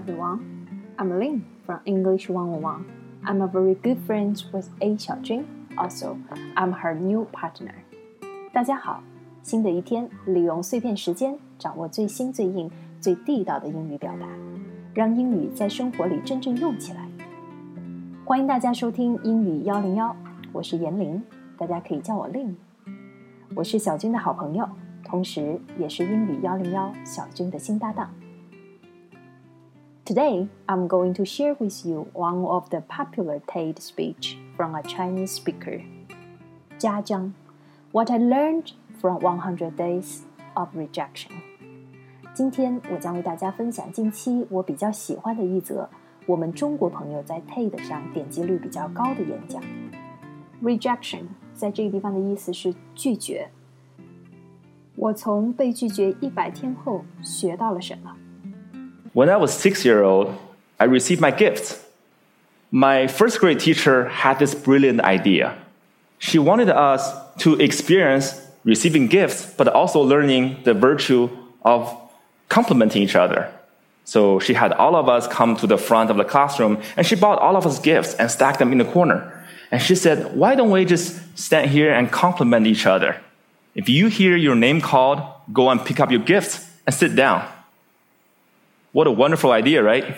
everyone. I'm Lin from English 101. I'm a very good friend with A 小军. Also, I'm her new partner. 大家好，新的一天，利用碎片时间，掌握最新最硬、最地道的英语表达，让英语在生活里真正用起来。欢迎大家收听英语幺零幺，我是严玲，大家可以叫我 Lin。我是小军的好朋友，同时也是英语幺零幺小军的新搭档。Today, I'm going to share with you one of the popular TED speech from a Chinese speaker, Jia Zhang, what I learned from 100 Days of Rejection. 今天我将为大家分享近期我比较喜欢的一则我们中国朋友在 TED 上点击率比较高的演讲。Rejection 在这个地方的意思是拒绝。我从被拒绝一百天后学到了什么 ？When I was six year old, I received my gifts. My first grade teacher had this brilliant idea. She wanted us to experience receiving gifts, but also learning the virtue of complimenting each other. So she had all of us come to the front of the classroom and she bought all of us gifts and stacked them in the corner. And she said, Why don't we just stand here and compliment each other? If you hear your name called, go and pick up your gifts and sit down. What a wonderful idea, right?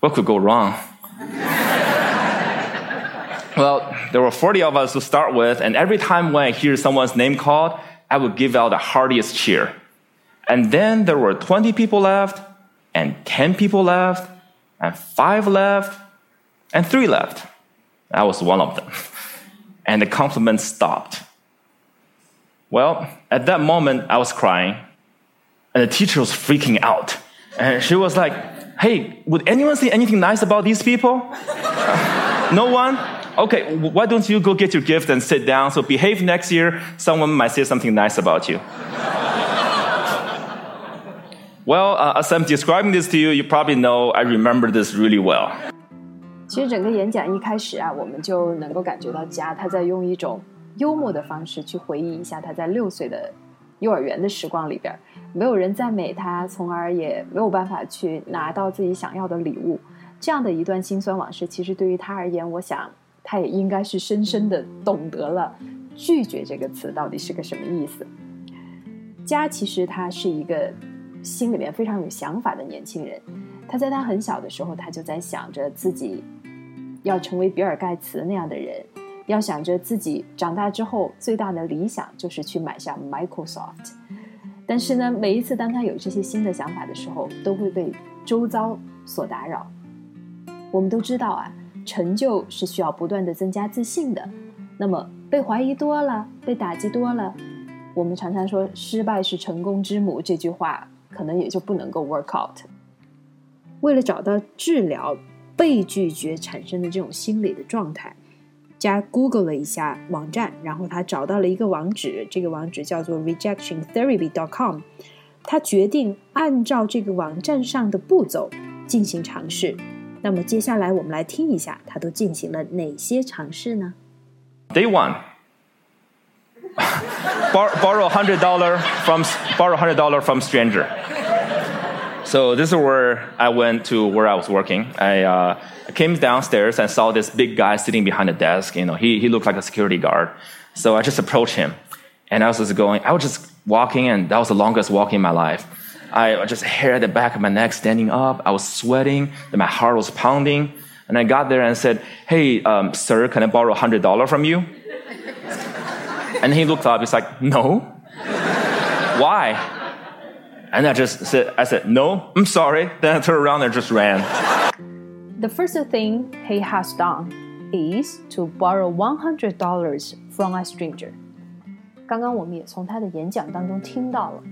What could go wrong? well, there were 40 of us to start with, and every time when I hear someone's name called, I would give out the heartiest cheer. And then there were 20 people left, and 10 people left, and 5 left, and 3 left. I was one of them. And the compliments stopped. Well, at that moment, I was crying, and the teacher was freaking out. And she was like, Hey, would anyone say anything nice about these people? no one? Okay, why don't you go get your gift and sit down? So behave next year. Someone might say something nice about you. well, uh, as I'm describing this to you, you probably know I remember this really well. 其实整个演讲一开始啊，我们就能够感觉到家他在用一种幽默的方式去回忆一下他在六岁的 幼儿园的时光里边，没有人赞美他，从而也没有办法去拿到自己想要的礼物。这样的一段心酸往事，其实对于他而言，我想他也应该是深深的懂得了“拒绝”这个词到底是个什么意思。家其实他是一个心里面非常有想法的年轻人，他在他很小的时候，他就在想着自己要成为比尔盖茨那样的人。要想着自己长大之后最大的理想就是去买下 Microsoft，但是呢，每一次当他有这些新的想法的时候，都会被周遭所打扰。我们都知道啊，成就是需要不断的增加自信的。那么被怀疑多了，被打击多了，我们常常说“失败是成功之母”这句话，可能也就不能够 work out。为了找到治疗被拒绝产生的这种心理的状态。加 Google 了一下网站，然后他找到了一个网址，这个网址叫做 rejectiontherapy.com。他决定按照这个网站上的步骤进行尝试。那么接下来我们来听一下，他都进行了哪些尝试呢？Day one. borrow hundred dollar from borrow hundred dollar from stranger. So this is where I went to where I was working. I, uh, came downstairs and saw this big guy sitting behind the desk. You know, he, he looked like a security guard. So I just approached him. And I was just going, I was just walking, and that was the longest walk in my life. I just hair at the back of my neck standing up. I was sweating, and my heart was pounding. And I got there and said, Hey, um, sir, can I borrow $100 from you? and he looked up. He's like, No. Why? And I just said, I said, no, I'm sorry. Then I turned around and just ran. The first thing he has done is to borrow $100 from a stranger. 刚刚我们也从他的演讲当中听到了，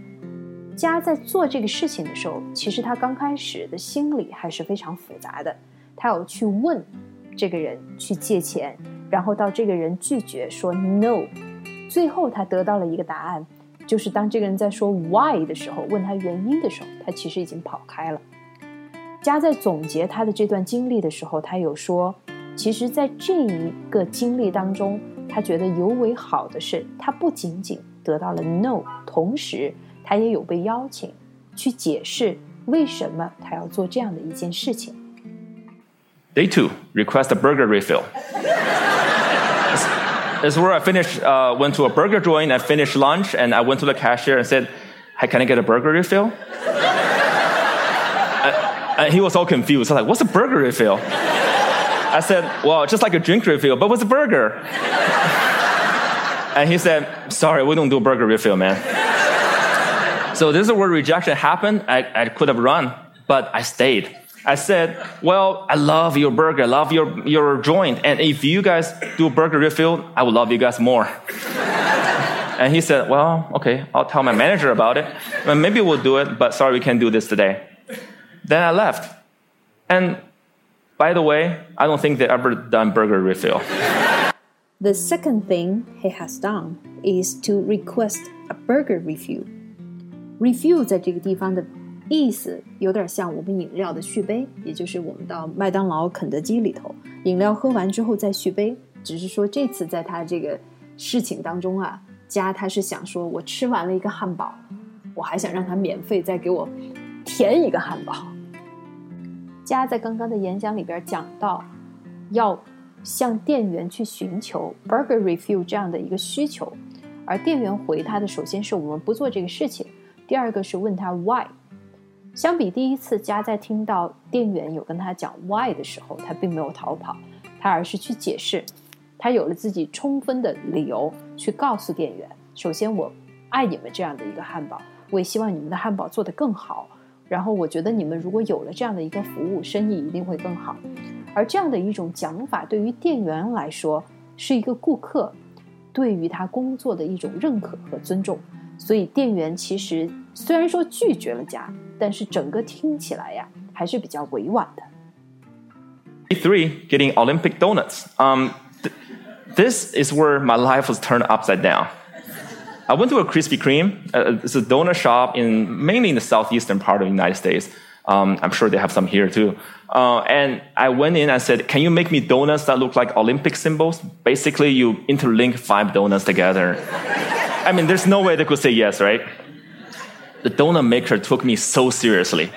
家在做这个事情的时候，其实他刚开始的心理还是非常复杂的。他有去问这个人去借钱，然后到这个人拒绝说 no，最后他得到了一个答案， 就是当这个人在说 why 的时候，问他原因的时候，他其实已经跑开了。加在总结他的这段经历的时候，他有说，其实，在这一个经历当中，他觉得尤为好的是，他不仅仅得到了 no，同时他也有被邀请去解释 为什么他要做这样的一件事情。Day two, request a burger refill. Is where I finished, uh, went to a burger joint, I finished lunch, and I went to the cashier and said, Hey, can I get a burger refill? and, he was all confused. I was like, What's a burger refill? I said, Well, just like a drink refill, but what's a burger? and he said, Sorry, we don't do a burger refill, man. so this is where rejection happened. I, I could have run, but I stayed. I said, Well, I love your burger, I love your, your joint. And if you guys do a burger refill, I would love you guys more. and he said, Well, okay, I'll tell my manager about it. Well, maybe we'll do it, but sorry, we can't do this today. Then I left. And by the way, I don't think they ever done burger refill. The second thing he has done is to request a burger refill. Refill 在这个地方的 意思有点像我们饮料的续杯，也就是我们到麦当劳、肯德基里头，饮料喝完之后再续杯。只是说这次在他这个事情当中啊，加他是想说我吃完了一个汉堡，我还想让他免费再给我填一个汉堡。加在刚刚的演讲里边讲到，要向店员去寻求 burger refill 这样的一个需求，而店员回他的首先是我们不做这个事情，第二个是问他 why。相比第一次，加在听到店员有跟他讲 why 的时候，他并没有逃跑，他而是去解释，他有了自己充分的理由去告诉店员：首先，我爱你们这样的一个汉堡，我也希望你们的汉堡做得更好。然后，我觉得你们如果有了这样的一个服务，生意一定会更好。而这样的一种讲法，对于店员来说，是一个顾客对于他工作的一种认可和尊重。所以，店员其实虽然说拒绝了家。但是整个听起来呀，还是比较委婉的。Three, getting Olympic donuts. Um, th this is where my life was turned upside down. I went to a Krispy Kreme. Uh, it's a donut shop in mainly in the southeastern part of the United States. Um, I'm sure they have some here too. Uh, and I went in and said, "Can you make me donuts that look like Olympic symbols?" Basically, you interlink five donuts together. I mean, there's no way they could say yes, right? The donut maker took me so seriously.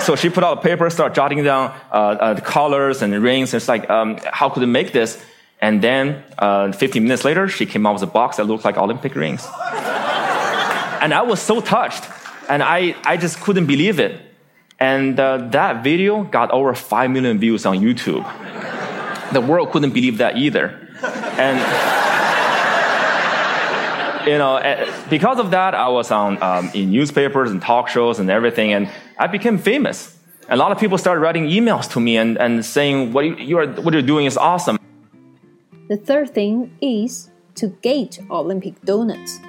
so she put out a paper, started jotting down uh, uh, the colors and the rings. And it's like, um, how could we make this? And then uh, 15 minutes later, she came out with a box that looked like Olympic rings. and I was so touched. And I, I just couldn't believe it. And uh, that video got over 5 million views on YouTube. The world couldn't believe that either. And you know, eh, because of that, I was on um, in newspapers and talk shows and everything, and I became famous. A lot of people started writing emails to me and, and saying, what, you are, what you're doing is awesome. The third thing is to gate Olympic donuts.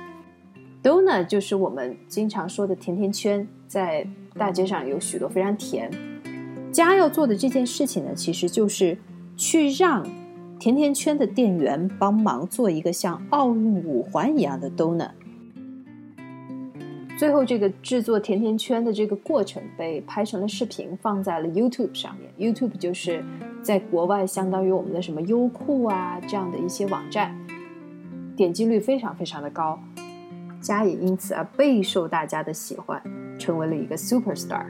Donut 就是我们经常说的甜甜圈，在大街上有许多非常甜。家要做的这件事情呢，其实就是去让 甜甜圈的店员帮忙做一个像奥运五环一样的 donut。最后，这个制作甜甜圈的这个过程被拍成了视频，放在了 YouTube 上面。YouTube 就是在国外相当于我们的什么优酷啊这样的一些网站，点击率非常非常的高。家也因此啊备受大家的喜欢，成为了一个 super star。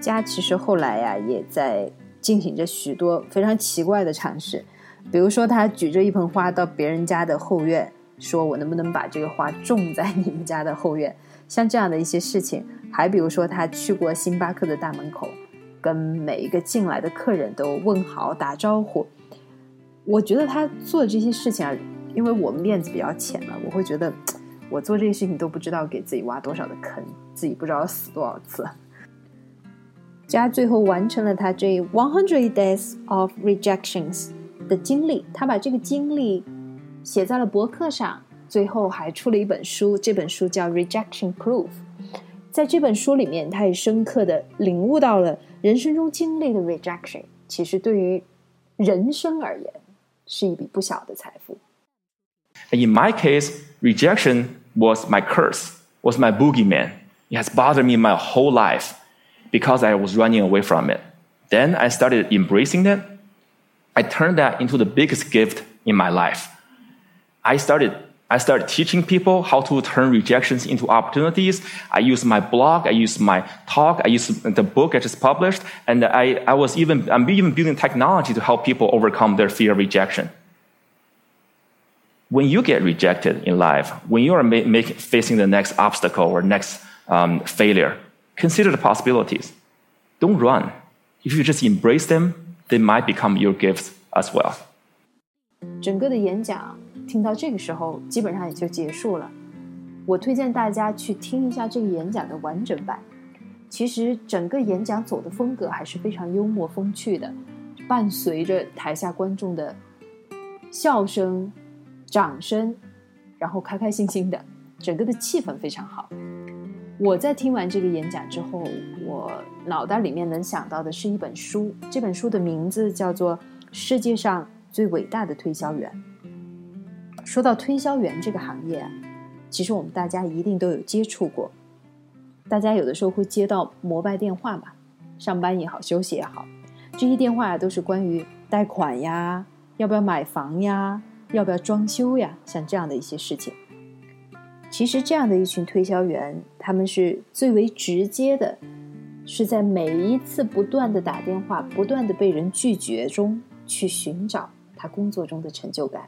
家其实后来呀也在。进行着许多非常奇怪的尝试，比如说他举着一盆花到别人家的后院，说我能不能把这个花种在你们家的后院？像这样的一些事情，还比如说他去过星巴克的大门口，跟每一个进来的客人都问好打招呼。我觉得他做这些事情啊，因为我们面子比较浅嘛，我会觉得我做这些事情都不知道给自己挖多少的坑，自己不知道死多少次。加最后完成了他这 one hundred days of rejections 的经历，他把这个经历写在了博客上，最后还出了一本书，这本书叫 Rejection Proof。在这本书里面，他也深刻的领悟到了人生中经历的 rejection，其实对于人生而言是一笔不小的财富。In my case, rejection was my curse, was my boogeyman. It has bothered me my whole life because I was running away from it. Then I started embracing it. I turned that into the biggest gift in my life. I started I started teaching people how to turn rejections into opportunities. I use my blog, I use my talk, I use the book I just published, and I, I was even, I'm even building technology to help people overcome their fear of rejection. When you get rejected in life, when you are ma- make, facing the next obstacle or next um, failure, consider the possibilities. Don't run. If you just embrace them, they might become your gifts as well. 整个的演讲听到这个时候，基本上也就结束了。我推荐大家去听一下这个演讲的完整版。其实整个演讲走的风格还是非常幽默风趣的，伴随着台下观众的笑声、掌声，然后开开心心的，整个的气氛非常好。 我在听完这个演讲之后，我脑袋里面能想到的是一本书，这本书的名字叫做《世界上最伟大的推销员》。说到推销员这个行业啊，其实我们大家一定都有接触过。大家有的时候会接到摩拜电话嘛，上班也好，休息也好，这些电话都是关于贷款呀，要不要买房呀，要不要装修呀，像这样的一些事情。其实这样的一群推销员，他们是最为直接的，是在每一次不断的打电话、不断的被人拒绝中，去寻找他工作中的成就感。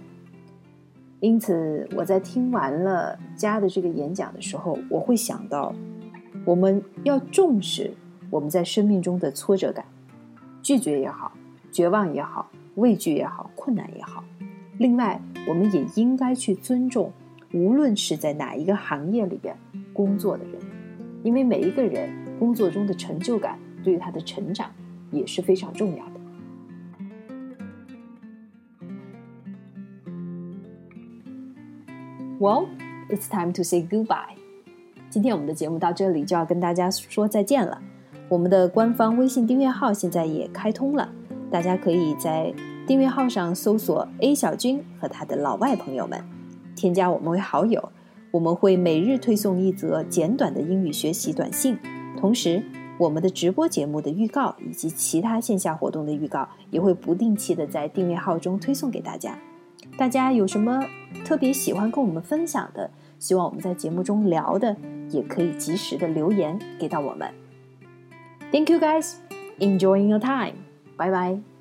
因此，我在听完了家的这个演讲的时候，我会想到，我们要重视我们在生命中的挫折感，拒绝也好，绝望也好，畏惧也好，困难也好。另外，我们也应该去尊重，无论是在哪一个行业里边工作的人，因为每一个人工作中的成就感，对于他的成长也是非常重要的。Well, it's time to say goodbye. 今天我们的节目到这里就要跟大家说再见了。我们的官方微信订阅号现在也开通了，大家可以在订阅号上搜索 “A 小军”和他的老外朋友们，添加我们为好友。我们会每日推送一则简短的英语学习短信，同时我们的直播节目的预告以及其他线下活动的预告也会不定期的在订阅号中推送给大家。大家有什么特别喜欢跟我们分享的，希望我们在节目中聊的，也可以及时的留言给到我们。Thank you guys, enjoying your time. Bye bye.